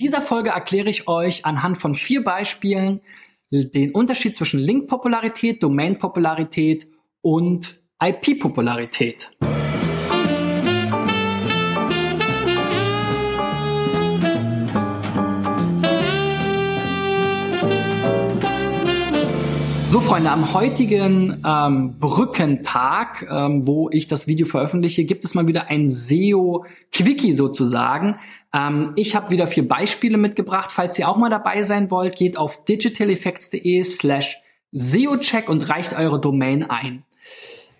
dieser Folge erkläre ich euch anhand von vier Beispielen den Unterschied zwischen Link-Popularität, Domain-Popularität und IP-Popularität. So, Freunde, am heutigen ähm, Brückentag, ähm, wo ich das Video veröffentliche, gibt es mal wieder ein SEO-Quickie sozusagen. Ähm, ich habe wieder vier Beispiele mitgebracht. Falls ihr auch mal dabei sein wollt, geht auf digitaleffects.de slash SEO-Check und reicht eure Domain ein.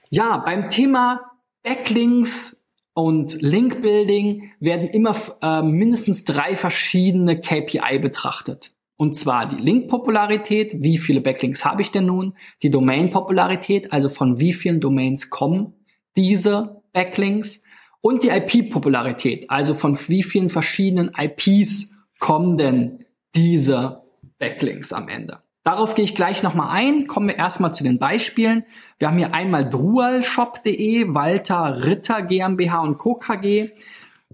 Ja, beim Thema Backlinks und Link-Building werden immer äh, mindestens drei verschiedene KPI betrachtet. Und zwar die Link-Popularität, wie viele Backlinks habe ich denn nun? Die Domain-Popularität, also von wie vielen Domains kommen diese Backlinks? Und die IP-Popularität, also von wie vielen verschiedenen IPs kommen denn diese Backlinks am Ende? Darauf gehe ich gleich nochmal ein. Kommen wir erstmal zu den Beispielen. Wir haben hier einmal drualshop.de, Walter Ritter GmbH und Co. KG.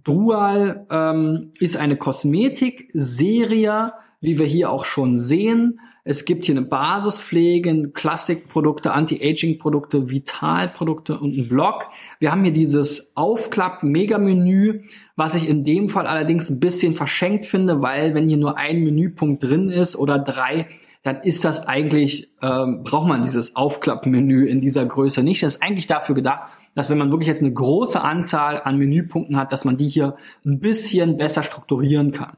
Drual ähm, ist eine Kosmetikserie, wie wir hier auch schon sehen. Es gibt hier eine Basispflege, Klassikprodukte, Anti-Aging-Produkte, Vital-Produkte und einen Blog. Wir haben hier dieses Aufklapp-Mega-Menü, was ich in dem Fall allerdings ein bisschen verschenkt finde, weil wenn hier nur ein Menüpunkt drin ist oder drei, dann ist das eigentlich, ähm, braucht man dieses Aufklapp-Menü in dieser Größe nicht. Das ist eigentlich dafür gedacht, dass wenn man wirklich jetzt eine große Anzahl an Menüpunkten hat, dass man die hier ein bisschen besser strukturieren kann.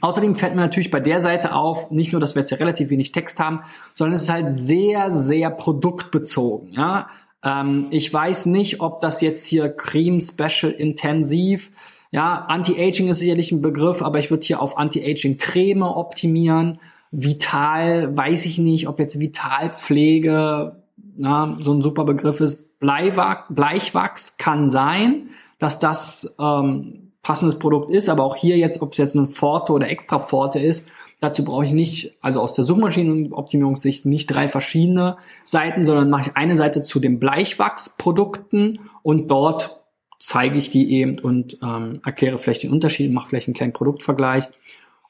Außerdem fällt mir natürlich bei der Seite auf, nicht nur, dass wir jetzt ja relativ wenig Text haben, sondern es ist halt sehr, sehr produktbezogen. Ja? Ähm, ich weiß nicht, ob das jetzt hier Cream Special Intensiv, ja, Anti-Aging ist sicherlich ein Begriff, aber ich würde hier auf Anti-Aging Creme optimieren. Vital, weiß ich nicht, ob jetzt Vitalpflege ja, so ein super Begriff ist. Bleiwachs, Bleichwachs kann sein, dass das ähm, passendes Produkt ist, aber auch hier jetzt, ob es jetzt ein Forte oder extra Forte ist, dazu brauche ich nicht, also aus der Suchmaschinenoptimierungssicht nicht drei verschiedene Seiten, sondern mache ich eine Seite zu den Bleichwachsprodukten und dort zeige ich die eben und ähm, erkläre vielleicht den Unterschied, mache vielleicht einen kleinen Produktvergleich.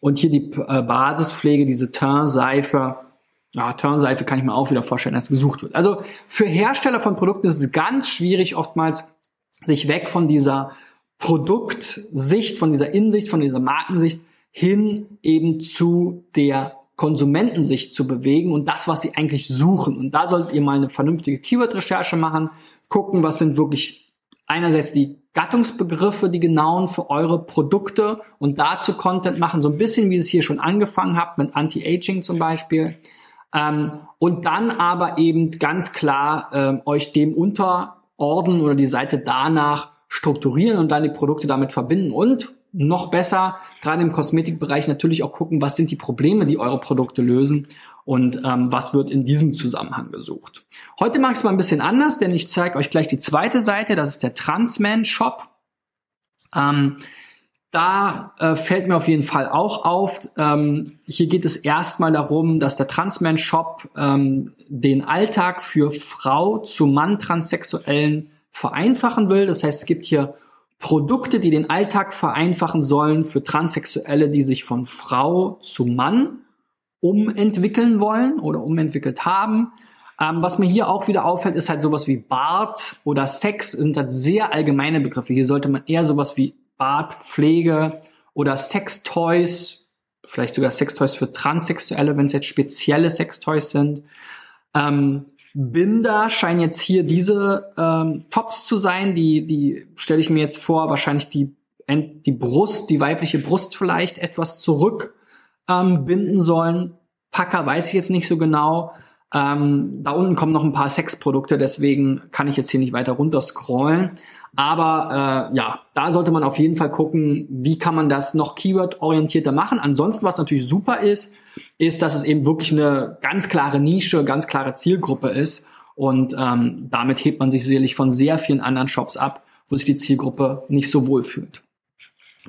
Und hier die äh, Basispflege, diese Turnseife, ja, Turnseife kann ich mir auch wieder vorstellen, dass gesucht wird. Also für Hersteller von Produkten ist es ganz schwierig oftmals, sich weg von dieser Produktsicht, von dieser Insicht, von dieser Markensicht hin eben zu der Konsumentensicht zu bewegen und das, was sie eigentlich suchen. Und da solltet ihr mal eine vernünftige Keyword-Recherche machen, gucken, was sind wirklich einerseits die Gattungsbegriffe, die genauen für eure Produkte und dazu Content machen, so ein bisschen wie es hier schon angefangen habt mit Anti-Aging zum Beispiel. Ähm, und dann aber eben ganz klar ähm, euch dem unterordnen oder die Seite danach strukturieren und dann die Produkte damit verbinden und noch besser, gerade im Kosmetikbereich natürlich auch gucken, was sind die Probleme, die eure Produkte lösen und ähm, was wird in diesem Zusammenhang gesucht. Heute ich es mal ein bisschen anders, denn ich zeige euch gleich die zweite Seite, das ist der Transman Shop. Ähm, da äh, fällt mir auf jeden Fall auch auf, ähm, hier geht es erstmal darum, dass der Transman Shop ähm, den Alltag für Frau zu Mann Transsexuellen vereinfachen will. Das heißt, es gibt hier Produkte, die den Alltag vereinfachen sollen für Transsexuelle, die sich von Frau zu Mann umentwickeln wollen oder umentwickelt haben. Ähm, was mir hier auch wieder auffällt, ist halt sowas wie Bart oder Sex sind halt sehr allgemeine Begriffe. Hier sollte man eher sowas wie Bartpflege oder Sextoys, vielleicht sogar Sextoys für Transsexuelle, wenn es jetzt spezielle Sextoys sind, ähm, Binder scheinen jetzt hier diese ähm, Tops zu sein. Die, die stelle ich mir jetzt vor, wahrscheinlich die, die Brust, die weibliche Brust vielleicht etwas zurück ähm, binden sollen. Packer weiß ich jetzt nicht so genau. Ähm, da unten kommen noch ein paar Sexprodukte, deswegen kann ich jetzt hier nicht weiter runter scrollen. Aber äh, ja, da sollte man auf jeden Fall gucken, wie kann man das noch keyword-orientierter machen. Ansonsten, was natürlich super ist, ist, dass es eben wirklich eine ganz klare Nische, ganz klare Zielgruppe ist. Und ähm, damit hebt man sich sicherlich von sehr vielen anderen Shops ab, wo sich die Zielgruppe nicht so wohl fühlt.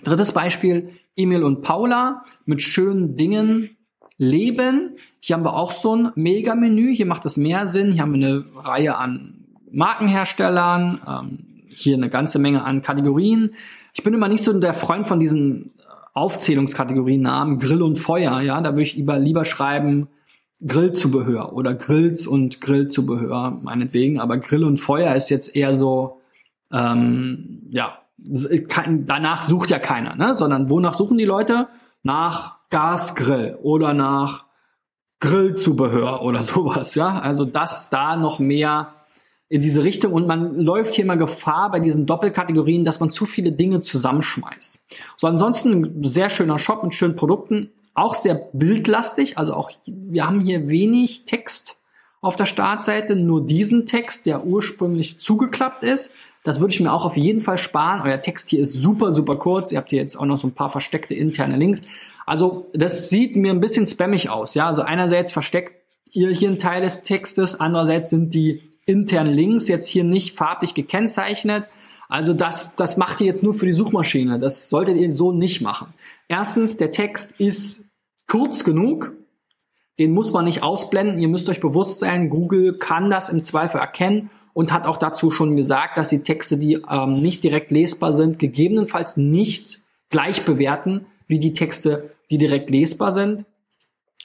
Drittes Beispiel, Emil und Paula mit schönen Dingen leben. Hier haben wir auch so ein Mega-Menü. Hier macht es mehr Sinn. Hier haben wir eine Reihe an Markenherstellern, ähm, hier eine ganze Menge an Kategorien. Ich bin immer nicht so der Freund von diesen Aufzählungskategorienamen Grill und Feuer, ja, da würde ich lieber, lieber schreiben Grillzubehör oder Grills und Grillzubehör, meinetwegen, aber Grill und Feuer ist jetzt eher so, ähm, ja, danach sucht ja keiner, ne? sondern wonach suchen die Leute? Nach Gasgrill oder nach Grillzubehör oder sowas, ja. Also das da noch mehr in diese Richtung und man läuft hier immer Gefahr bei diesen Doppelkategorien, dass man zu viele Dinge zusammenschmeißt. So ansonsten ein sehr schöner Shop mit schönen Produkten, auch sehr bildlastig, also auch wir haben hier wenig Text auf der Startseite, nur diesen Text, der ursprünglich zugeklappt ist. Das würde ich mir auch auf jeden Fall sparen. Euer Text hier ist super, super kurz. Ihr habt hier jetzt auch noch so ein paar versteckte interne Links. Also das sieht mir ein bisschen spammig aus. Ja, also einerseits versteckt ihr hier einen Teil des Textes, andererseits sind die internen Links jetzt hier nicht farblich gekennzeichnet. Also das, das macht ihr jetzt nur für die Suchmaschine. Das solltet ihr so nicht machen. Erstens, der Text ist kurz genug. Den muss man nicht ausblenden. Ihr müsst euch bewusst sein, Google kann das im Zweifel erkennen und hat auch dazu schon gesagt, dass die Texte, die ähm, nicht direkt lesbar sind, gegebenenfalls nicht gleich bewerten wie die Texte, die direkt lesbar sind.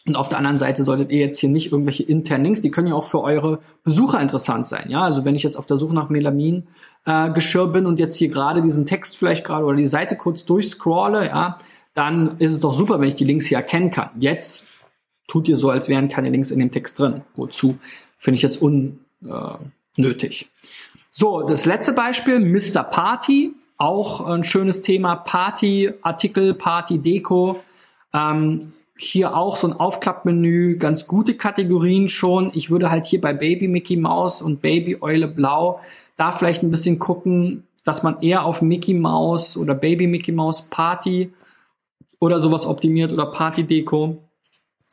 Und auf der anderen Seite solltet ihr jetzt hier nicht irgendwelche internen Links, die können ja auch für eure Besucher interessant sein. Ja, also wenn ich jetzt auf der Suche nach Melamin äh, Geschirr bin und jetzt hier gerade diesen Text vielleicht gerade oder die Seite kurz durchscrolle, ja, dann ist es doch super, wenn ich die Links hier erkennen kann. Jetzt tut ihr so, als wären keine Links in dem Text drin. Wozu? Finde ich jetzt unnötig. Äh, so, das letzte Beispiel, Mr. Party. Auch ein schönes Thema. Party, Artikel, Party, Deko. Ähm, hier auch so ein Aufklappmenü, ganz gute Kategorien schon. Ich würde halt hier bei Baby Mickey Mouse und Baby Eule Blau da vielleicht ein bisschen gucken, dass man eher auf Mickey Mouse oder Baby Mickey Mouse Party oder sowas optimiert oder Party Deko.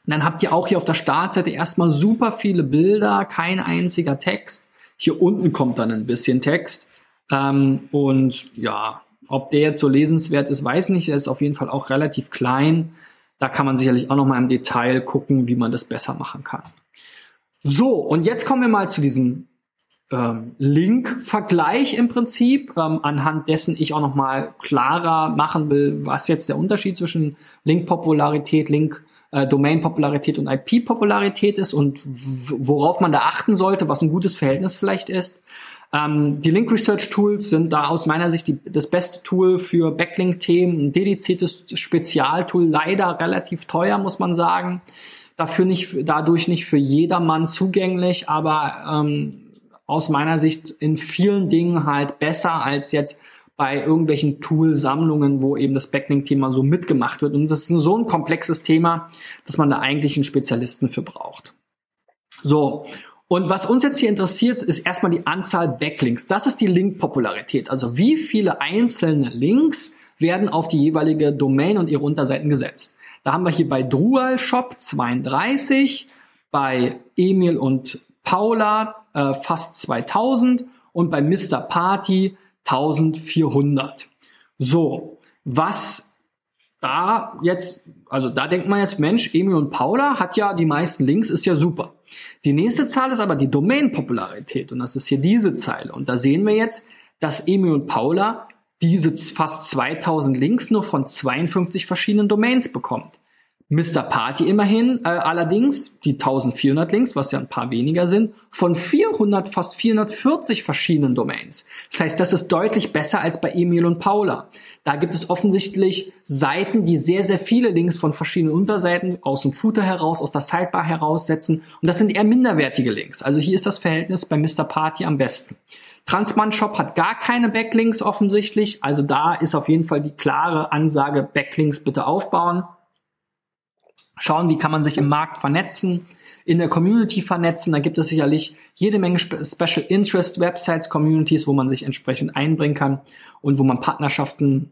Dann habt ihr auch hier auf der Startseite erstmal super viele Bilder, kein einziger Text. Hier unten kommt dann ein bisschen Text. Ähm, und ja, ob der jetzt so lesenswert ist, weiß nicht. Er ist auf jeden Fall auch relativ klein. Da kann man sicherlich auch noch mal im Detail gucken, wie man das besser machen kann. So, und jetzt kommen wir mal zu diesem ähm, Link-Vergleich im Prinzip, ähm, anhand dessen ich auch noch mal klarer machen will, was jetzt der Unterschied zwischen Link-Popularität, Link, äh, Domain-Popularität und IP-Popularität ist und worauf man da achten sollte, was ein gutes Verhältnis vielleicht ist. Ähm, die Link Research Tools sind da aus meiner Sicht die, das beste Tool für Backlink-Themen. Ein dediziertes Spezialtool, leider relativ teuer, muss man sagen. Dafür nicht, dadurch nicht für jedermann zugänglich, aber ähm, aus meiner Sicht in vielen Dingen halt besser als jetzt bei irgendwelchen Tool-Sammlungen, wo eben das Backlink-Thema so mitgemacht wird. Und das ist so ein komplexes Thema, dass man da eigentlich einen Spezialisten für braucht. So, und was uns jetzt hier interessiert, ist erstmal die Anzahl Backlinks. Das ist die Link-Popularität. Also wie viele einzelne Links werden auf die jeweilige Domain und ihre Unterseiten gesetzt. Da haben wir hier bei Drual Shop 32, bei Emil und Paula äh, fast 2000 und bei Mr. Party 1400. So, was da jetzt, also da denkt man jetzt, Mensch, Emil und Paula hat ja die meisten Links, ist ja super. Die nächste Zahl ist aber die Domain-Popularität und das ist hier diese Zeile. Und da sehen wir jetzt, dass Emil und Paula diese fast 2000 Links nur von 52 verschiedenen Domains bekommt. Mr. Party immerhin, äh, allerdings die 1400 Links, was ja ein paar weniger sind, von 400, fast 440 verschiedenen Domains. Das heißt, das ist deutlich besser als bei Emil und Paula. Da gibt es offensichtlich Seiten, die sehr, sehr viele Links von verschiedenen Unterseiten aus dem Footer heraus, aus der Sidebar heraussetzen. Und das sind eher minderwertige Links. Also hier ist das Verhältnis bei Mr. Party am besten. Transman Shop hat gar keine Backlinks offensichtlich. Also da ist auf jeden Fall die klare Ansage, Backlinks bitte aufbauen schauen, wie kann man sich im Markt vernetzen, in der Community vernetzen. Da gibt es sicherlich jede Menge Special Interest Websites, Communities, wo man sich entsprechend einbringen kann und wo man Partnerschaften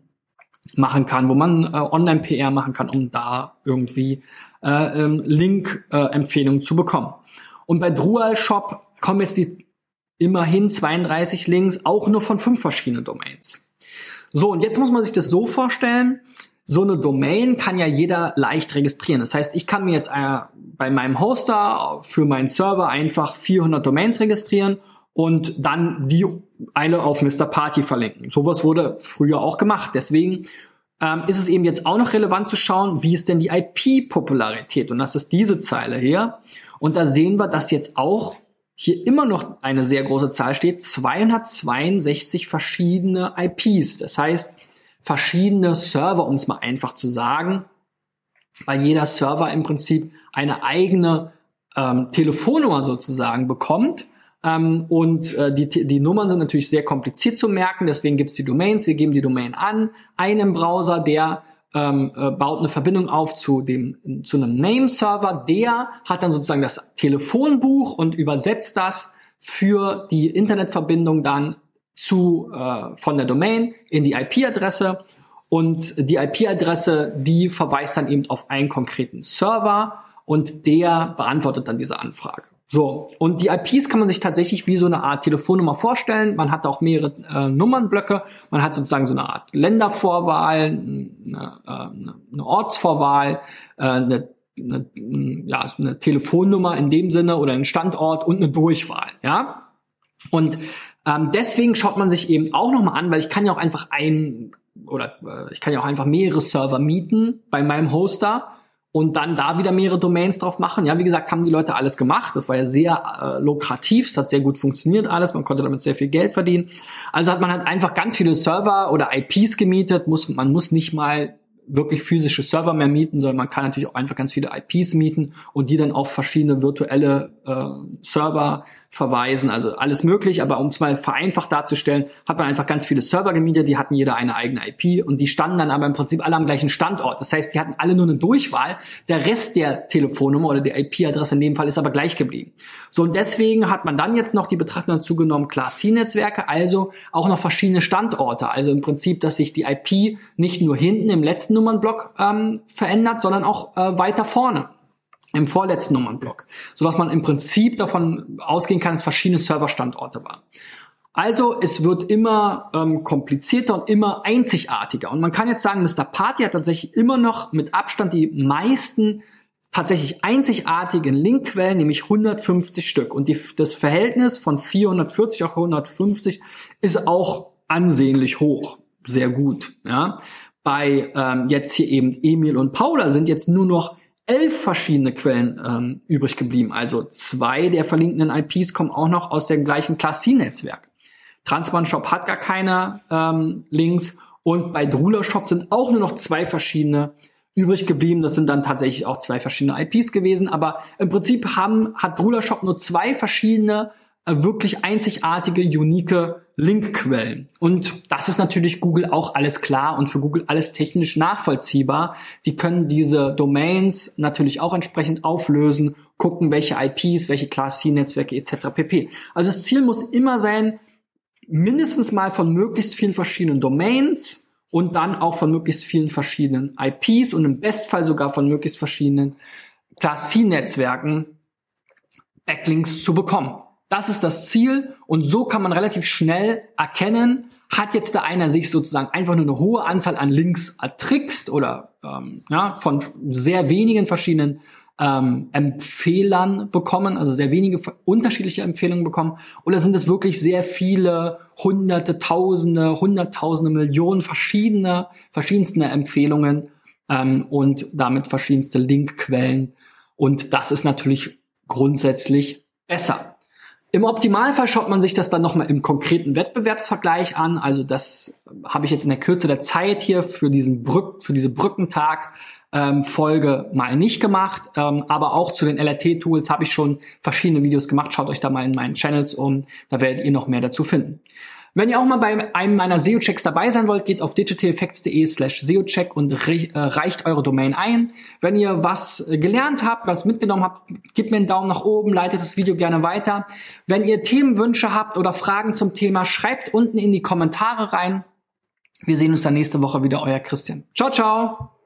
machen kann, wo man äh, Online-PR machen kann, um da irgendwie äh, ähm, Link-Empfehlungen äh, zu bekommen. Und bei Drual Shop kommen jetzt die immerhin 32 Links, auch nur von fünf verschiedenen Domains. So, und jetzt muss man sich das so vorstellen, so eine Domain kann ja jeder leicht registrieren. Das heißt, ich kann mir jetzt äh, bei meinem Hoster für meinen Server einfach 400 Domains registrieren und dann die eine auf Mr. Party verlinken. Sowas wurde früher auch gemacht. Deswegen ähm, ist es eben jetzt auch noch relevant zu schauen, wie ist denn die IP-Popularität? Und das ist diese Zeile hier. Und da sehen wir, dass jetzt auch hier immer noch eine sehr große Zahl steht, 262 verschiedene IPs. Das heißt, verschiedene Server, um es mal einfach zu sagen, weil jeder Server im Prinzip eine eigene ähm, Telefonnummer sozusagen bekommt. Ähm, und äh, die, die Nummern sind natürlich sehr kompliziert zu merken, deswegen gibt es die Domains. Wir geben die Domain an, einem Browser, der ähm, äh, baut eine Verbindung auf zu dem zu einem Name-Server, der hat dann sozusagen das Telefonbuch und übersetzt das für die Internetverbindung dann zu äh, von der Domain in die IP-Adresse und die IP-Adresse, die verweist dann eben auf einen konkreten Server und der beantwortet dann diese Anfrage. So, und die IPs kann man sich tatsächlich wie so eine Art Telefonnummer vorstellen. Man hat auch mehrere äh, Nummernblöcke. Man hat sozusagen so eine Art Ländervorwahl, eine, äh, eine Ortsvorwahl, äh, eine, eine, ja, eine Telefonnummer in dem Sinne oder einen Standort und eine Durchwahl. Ja, und ähm, deswegen schaut man sich eben auch nochmal an, weil ich kann ja auch einfach ein oder äh, ich kann ja auch einfach mehrere Server mieten bei meinem Hoster und dann da wieder mehrere Domains drauf machen. Ja, wie gesagt, haben die Leute alles gemacht. Das war ja sehr äh, lukrativ, es hat sehr gut funktioniert alles, man konnte damit sehr viel Geld verdienen. Also hat man halt einfach ganz viele Server oder IPs gemietet, muss, man muss nicht mal wirklich physische Server mehr mieten, sondern man kann natürlich auch einfach ganz viele IPs mieten und die dann auf verschiedene virtuelle äh, Server verweisen, also alles möglich, aber um es mal vereinfacht darzustellen, hat man einfach ganz viele Server gemietet, die hatten jeder eine eigene IP und die standen dann aber im Prinzip alle am gleichen Standort. Das heißt, die hatten alle nur eine Durchwahl, der Rest der Telefonnummer oder der IP-Adresse in dem Fall ist aber gleich geblieben. So und deswegen hat man dann jetzt noch die Betrachtung dazu genommen, Class C-Netzwerke, also auch noch verschiedene Standorte, also im Prinzip, dass sich die IP nicht nur hinten im letzten Nummernblock ähm, verändert, sondern auch äh, weiter vorne im vorletzten Nummernblock, sodass man im Prinzip davon ausgehen kann, dass verschiedene Serverstandorte waren. Also es wird immer ähm, komplizierter und immer einzigartiger. Und man kann jetzt sagen, Mr. Party hat tatsächlich immer noch mit Abstand die meisten tatsächlich einzigartigen Linkquellen, nämlich 150 Stück. Und die, das Verhältnis von 440 auf 150 ist auch ansehnlich hoch. Sehr gut. Ja. Bei ähm, jetzt hier eben Emil und Paula sind jetzt nur noch elf verschiedene Quellen ähm, übrig geblieben. Also zwei der verlinkten IPs kommen auch noch aus dem gleichen Class C-Netzwerk. Transman Shop hat gar keine ähm, Links und bei Drula Shop sind auch nur noch zwei verschiedene übrig geblieben. Das sind dann tatsächlich auch zwei verschiedene IPs gewesen. Aber im Prinzip haben, hat Drula Shop nur zwei verschiedene äh, wirklich einzigartige, unique Linkquellen. Und das ist natürlich Google auch alles klar und für Google alles technisch nachvollziehbar. Die können diese Domains natürlich auch entsprechend auflösen, gucken, welche IPs, welche Class C-Netzwerke etc. pp. Also das Ziel muss immer sein, mindestens mal von möglichst vielen verschiedenen Domains und dann auch von möglichst vielen verschiedenen IPs und im Bestfall sogar von möglichst verschiedenen Class C-Netzwerken Backlinks zu bekommen. Das ist das Ziel und so kann man relativ schnell erkennen, hat jetzt da einer sich sozusagen einfach nur eine hohe Anzahl an Links ertrickst oder ähm, ja, von sehr wenigen verschiedenen ähm, Empfehlern bekommen, also sehr wenige unterschiedliche Empfehlungen bekommen, oder sind es wirklich sehr viele hunderte, tausende, hunderttausende, Millionen verschiedene, verschiedenste Empfehlungen ähm, und damit verschiedenste Linkquellen und das ist natürlich grundsätzlich besser. Im Optimalfall schaut man sich das dann nochmal im konkreten Wettbewerbsvergleich an. Also das habe ich jetzt in der Kürze der Zeit hier für diesen Brück, für diese Brückentag ähm, Folge mal nicht gemacht. Ähm, aber auch zu den LRT-Tools habe ich schon verschiedene Videos gemacht. Schaut euch da mal in meinen Channels um. Da werdet ihr noch mehr dazu finden. Wenn ihr auch mal bei einem meiner SEO-Checks dabei sein wollt, geht auf digitaleffects.de slash SEO-Check und äh, reicht eure Domain ein. Wenn ihr was äh, gelernt habt, was mitgenommen habt, gebt mir einen Daumen nach oben, leitet das Video gerne weiter. Wenn ihr Themenwünsche habt oder Fragen zum Thema, schreibt unten in die Kommentare rein. Wir sehen uns dann nächste Woche wieder, euer Christian. Ciao, ciao!